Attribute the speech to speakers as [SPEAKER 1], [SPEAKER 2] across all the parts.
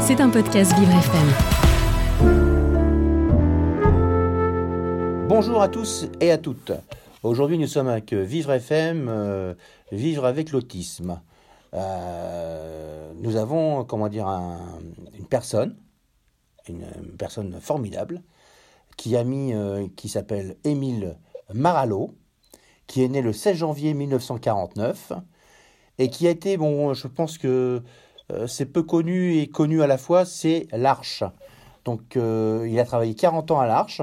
[SPEAKER 1] C'est un podcast Vivre FM.
[SPEAKER 2] Bonjour à tous et à toutes. Aujourd'hui, nous sommes avec Vivre FM, euh, Vivre avec l'autisme. Euh, nous avons, comment dire, une personne, une, personne formidable, qui a mis, euh, qui s'appelle Émile Marallo, qui est né le 16 janvier 1949 et qui a été, bon, je pense que c'est peu connu et connu à la fois, c'est l'Arche. Donc, euh, il a travaillé 40 ans à l'Arche,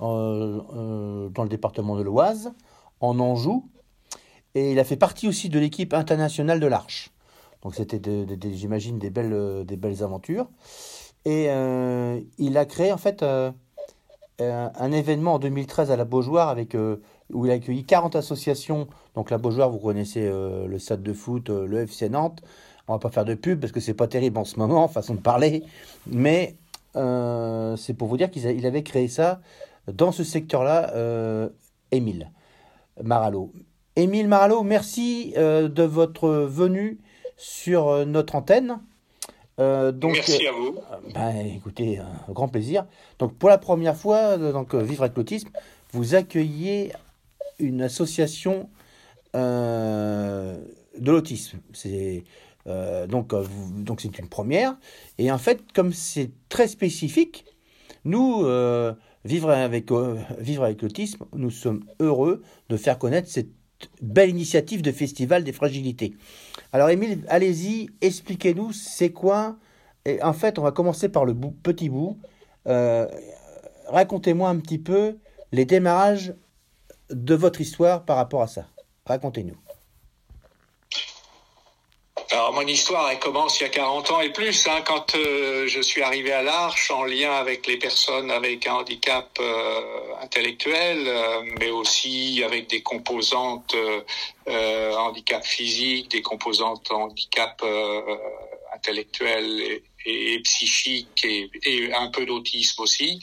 [SPEAKER 2] euh, dans le département de l'Oise, en Anjou, et il a fait partie aussi de l'équipe internationale de l'Arche. Donc, c'était, j'imagine, des belles, des belles aventures. Et il a créé, en fait, un événement en 2013 à la Beaujoire où il a accueilli 40 associations. Donc la Beaujoire, vous connaissez le stade de foot, le FC Nantes, on va pas faire de pub parce que c'est pas terrible en ce moment, façon de parler, mais euh, c'est pour vous dire qu'il avait créé ça dans ce secteur-là, euh, Émile Marallo. Émile Marallo, merci euh, de votre venue sur notre antenne.
[SPEAKER 3] donc, merci à vous.
[SPEAKER 2] Ben, écoutez, un grand plaisir. Donc pour la première fois, donc Vivre avec l'autisme, vous accueillez une association de l'autisme. C'est euh, donc, euh, donc c'est une première. Et en fait, comme c'est très spécifique, nous, euh, vivre avec, vivre avec l'autisme, nous sommes heureux de faire connaître cette belle initiative de Festival des fragilités. Alors, Émile, allez-y, expliquez-nous, c'est quoi? Et en fait, on va commencer par le petit bout. Racontez-moi un petit peu les démarrages de votre histoire par rapport à ça. Racontez-nous.
[SPEAKER 3] Alors mon histoire, elle commence il y a 40 ans et plus, hein, quand euh, je suis arrivé à l'Arche en lien avec les personnes avec un handicap euh, intellectuel, euh, mais aussi avec des composantes handicap physique, des composantes handicap intellectuel et, psychique et, et, un peu d'autisme aussi.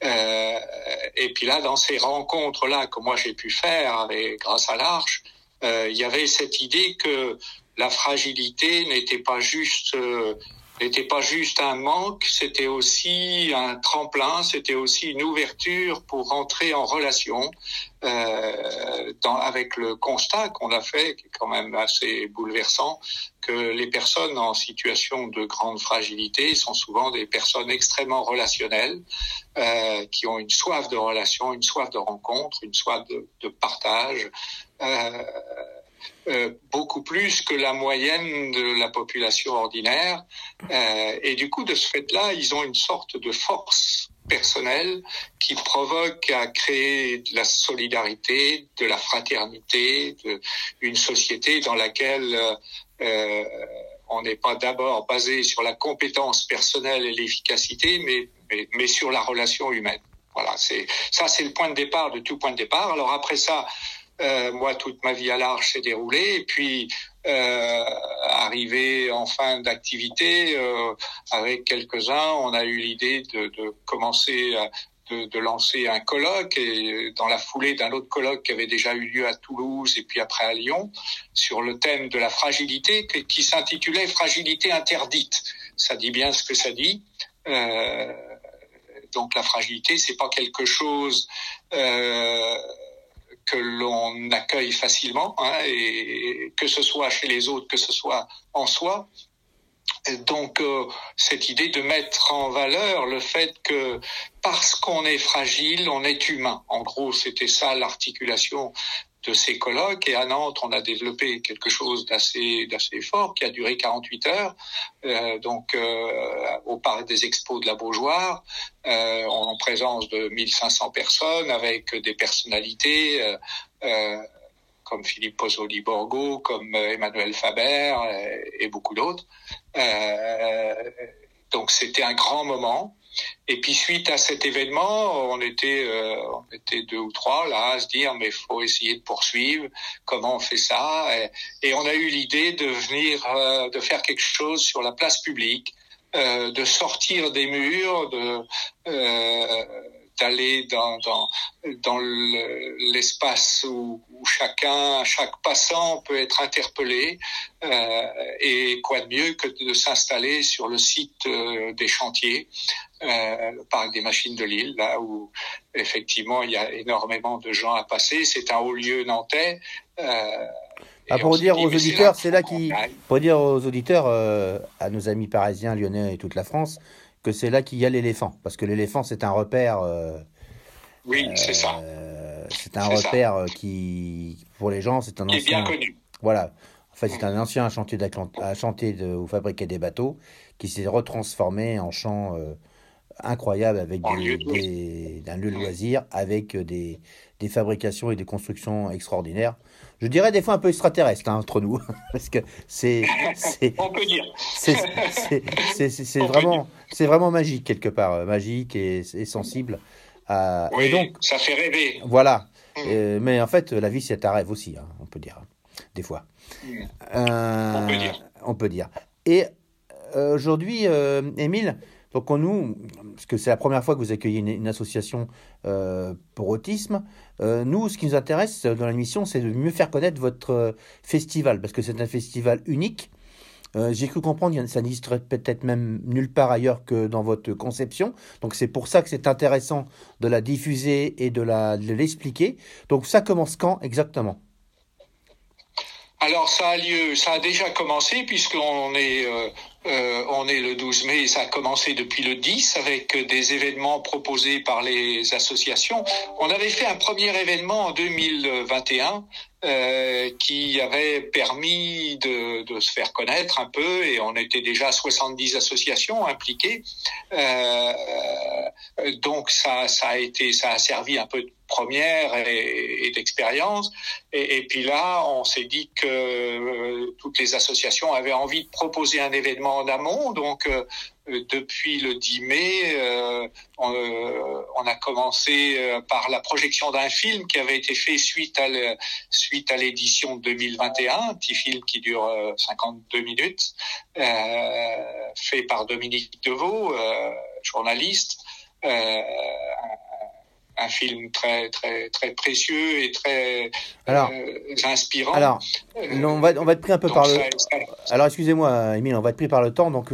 [SPEAKER 3] et puis là, dans ces rencontres-là que moi j'ai pu faire avec, grâce à l'Arche, il y avait cette idée que la fragilité n'était pas juste euh, n'était pas juste un manque, c'était aussi un tremplin, c'était aussi une ouverture pour entrer en relation euh, dans, avec le constat qu'on a fait, qui est quand même assez bouleversant, que les personnes en situation de grande fragilité sont souvent des personnes extrêmement relationnelles, euh, qui ont une soif de relation, une soif de rencontre, une soif de, de partage. Euh, euh, beaucoup plus que la moyenne de la population ordinaire. Euh, et du coup, de ce fait-là, ils ont une sorte de force personnelle qui provoque à créer de la solidarité, de la fraternité, une société dans laquelle euh, on n'est pas d'abord basé sur la compétence personnelle et l'efficacité, mais, mais, mais sur la relation humaine. Voilà, c'est ça, c'est le point de départ de tout point de départ. Alors après ça, euh, moi, toute ma vie à l'Arche s'est déroulée. Et puis, euh, arrivé en fin d'activité, euh, avec quelques-uns, on a eu l'idée de, de, commencer à, de, de, lancer un colloque et dans la foulée d'un autre colloque qui avait déjà eu lieu à Toulouse et puis après à Lyon sur le thème de la fragilité qui, s'intitulait Fragilité interdite. Ça dit bien ce que ça dit. Euh, donc la fragilité, c'est pas quelque chose euh, que l'on accueille facilement, hein, et que ce soit chez les autres, que ce soit en soi. donc euh, cette idée de mettre en valeur le fait que parce qu'on est fragile, on est humain. En gros, c'était ça l'articulation de ces colloques. Et à Nantes, on a développé quelque chose d'assez d'assez fort qui a duré 48 heures, euh, donc euh, au parc des expos de la Beaujoire, euh, en présence de 1500 personnes, avec des personnalités. Euh, euh, comme Philippe Pozzoli Borgo, comme Emmanuel Faber et, et beaucoup d'autres. donc c'était un grand moment. Et puis suite à cet événement, on était, euh, on était deux ou trois là à se dire mais faut essayer de poursuivre. Comment on fait ça? Et, on a eu l'idée de venir, euh, de faire quelque chose sur la place publique, euh, de sortir des murs, de d'aller dans, dans, dans l'espace où, où, chacun, chaque passant peut être interpellé. Euh, et quoi de mieux que de s'installer sur le site euh, des chantiers, euh, le parc des machines de Lille, là où effectivement il y a énormément de gens à passer. C'est un haut lieu nantais.
[SPEAKER 2] Euh, ah, pour dire aux auditeurs, c'est là qui, pour dire aux auditeurs, à nos amis parisiens, lyonnais et toute la France, que c'est là qu'il y a l'éléphant, parce que l'éléphant c'est un repère.
[SPEAKER 3] Oui, c'est ça.
[SPEAKER 2] Euh, c'est un repère qui, pour les gens, c'est un
[SPEAKER 3] ancien. Qui est bien connu.
[SPEAKER 2] Voilà. En fait, c'est un ancien chantier à chantier de, où fabriquer des bateaux qui s'est retransformé en champ incroyable avec des, lieu d'un lieu de loisir, avec des, des fabrications et des constructions extraordinaires je dirais des fois un peu extraterrestre hein, entre nous, parce que c'est,
[SPEAKER 3] on peut dire,
[SPEAKER 2] c'est vraiment, c'est vraiment magique quelque part, euh, magique et, sensible.
[SPEAKER 3] À... Oui, et donc, ça fait rêver.
[SPEAKER 2] Voilà. Hmm. mais en fait, la vie c'est un rêve aussi, hein, on peut dire, des fois.
[SPEAKER 3] Hmm. Euh, on peut dire.
[SPEAKER 2] On peut dire. Et euh, aujourd'hui, Émile, donc nous, parce que c'est la première fois que vous accueillez une, association euh, pour autisme, euh, nous, ce qui nous intéresse dans l'émission, c'est de mieux faire connaître votre euh, festival, parce que c'est un festival unique. J'ai cru comprendre ça n'existerait peut-être même nulle part ailleurs que dans votre conception. Donc c'est pour ça que c'est intéressant de la diffuser et de l'expliquer. Donc ça commence quand exactement?
[SPEAKER 3] Alors ça a lieu, ça a déjà commencé puisqu'on est euh, euh, est le 12 mai, ça a commencé depuis le 10 avec des événements proposés par les associations. On avait fait un premier événement en 2021 euh, qui avait permis de, se faire connaître un peu et on était déjà 70 associations impliquées. Euh, donc ça, a été, ça a servi un peu de première et, d'expérience. Et, puis là, on s'est dit que euh, toutes les associations avaient envie de proposer un événement en amont. Depuis le 10 mai, euh, on, a commencé par la projection d'un film qui avait été fait suite à suite à l'édition 2021, un petit film qui dure 52 minutes, fait par Dominique Deveau, journaliste un film très très très précieux et très alors, euh, inspirant.
[SPEAKER 2] Alors, euh, on va on va être pris un peu par le. Alors excusez-moi, Émile, on va être pris par le temps, donc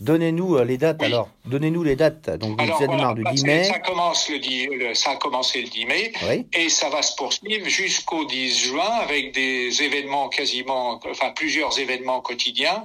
[SPEAKER 2] Donnez-nous euh, les dates alors. Donnez-nous les dates. Donc
[SPEAKER 3] alors, voilà, du 10 mai. Ça commence le 10, ça a commencé le 10 mai et ça va se poursuivre jusqu'au 10 juin avec des événements quasiment, enfin plusieurs événements quotidiens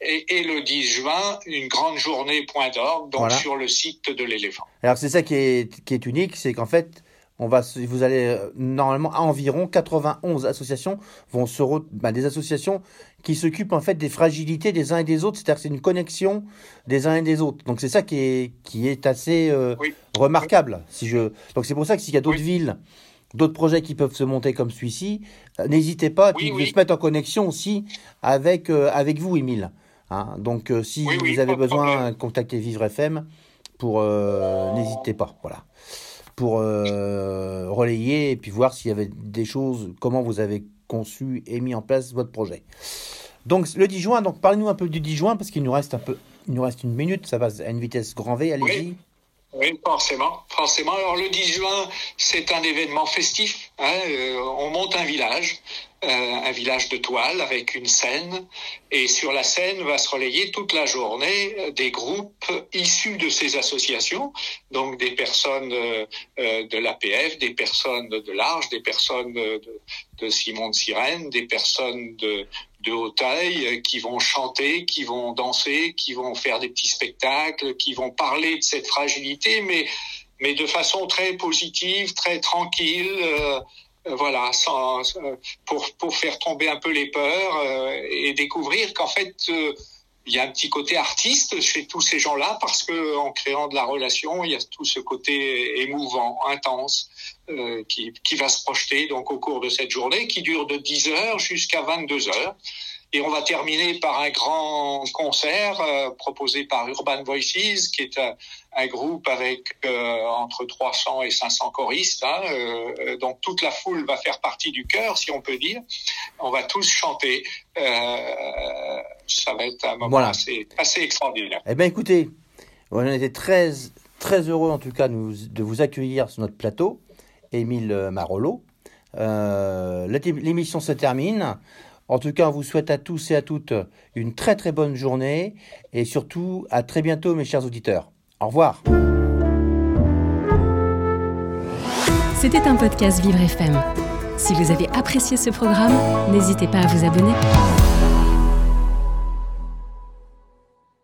[SPEAKER 3] et, et le 10 juin une grande journée point d'orgue donc sur le site de l'éléphant.
[SPEAKER 2] Alors c'est ça qui est qui est unique, c'est qu'en fait on va, vous allez euh, normalement à environ 91 associations vont se ben, des associations qui s'occupent en fait des fragilités des uns et des autres, c'est-à-dire que c'est une connexion des uns et des autres. Donc c'est ça qui est qui est assez euh, remarquable. Si je donc c'est pour ça que s'il y a d'autres villes, d'autres projets qui peuvent se monter comme celui-ci, euh, n'hésitez pas à se mettre en connexion aussi avec avec vous, Émile. Hein. donc si vous avez besoin, contactez Vivre FM pour n'hésitez pas. Voilà pour euh, relayer et puis voir s'il y avait des choses, comment vous avez conçu et mis en place votre projet. Donc le 10 juin, donc parlez-nous un peu du 10 juin parce qu'il nous reste un peu, nous reste une minute, ça va à une vitesse grand V, allez-y.
[SPEAKER 3] Oui. forcément, forcément. Alors le 10 juin, c'est un événement festif. Hein, euh, on monte un village un village de toile avec une scène et sur la scène va se relayer toute la journée euh, des groupes issus de ces associations, donc des personnes euh, de l'APF, des personnes de l'Arche, des personnes de, de Simon de Sirène, des personnes de, de Hautaille qui vont chanter, qui vont danser, qui vont faire des petits spectacles, qui vont parler de cette fragilité, mais mais de façon très positive, très tranquille. Euh, voilà, sans, pour, pour faire tomber un peu les peurs euh, et découvrir qu'en fait, euh, il y a un petit côté artiste chez tous ces gens-là parce que en créant de la relation, il y a tout ce côté émouvant, intense qui, qui va se projeter donc au cours de cette journée qui dure de 10 heures jusqu'à 22 heures. Et on va terminer par un grand concert euh, proposé par Urban Voices, qui est un, un groupe avec euh, entre 300 et 500 choristes. Hein, euh, donc toute la foule va faire partie du chœur, si on peut dire. On va tous chanter. ça va être un moment assez, assez extraordinaire.
[SPEAKER 2] Eh bien, écoutez, on été très très heureux en tout cas de vous accueillir sur notre plateau, Émile Marolo. L'émission se termine. En tout cas, on vous souhaite à tous et à toutes une très très bonne journée et surtout à très bientôt mes chers auditeurs. Au revoir.
[SPEAKER 1] C'était un podcast Vivre FM. Si vous avez apprécié ce programme, n'hésitez pas à vous abonner.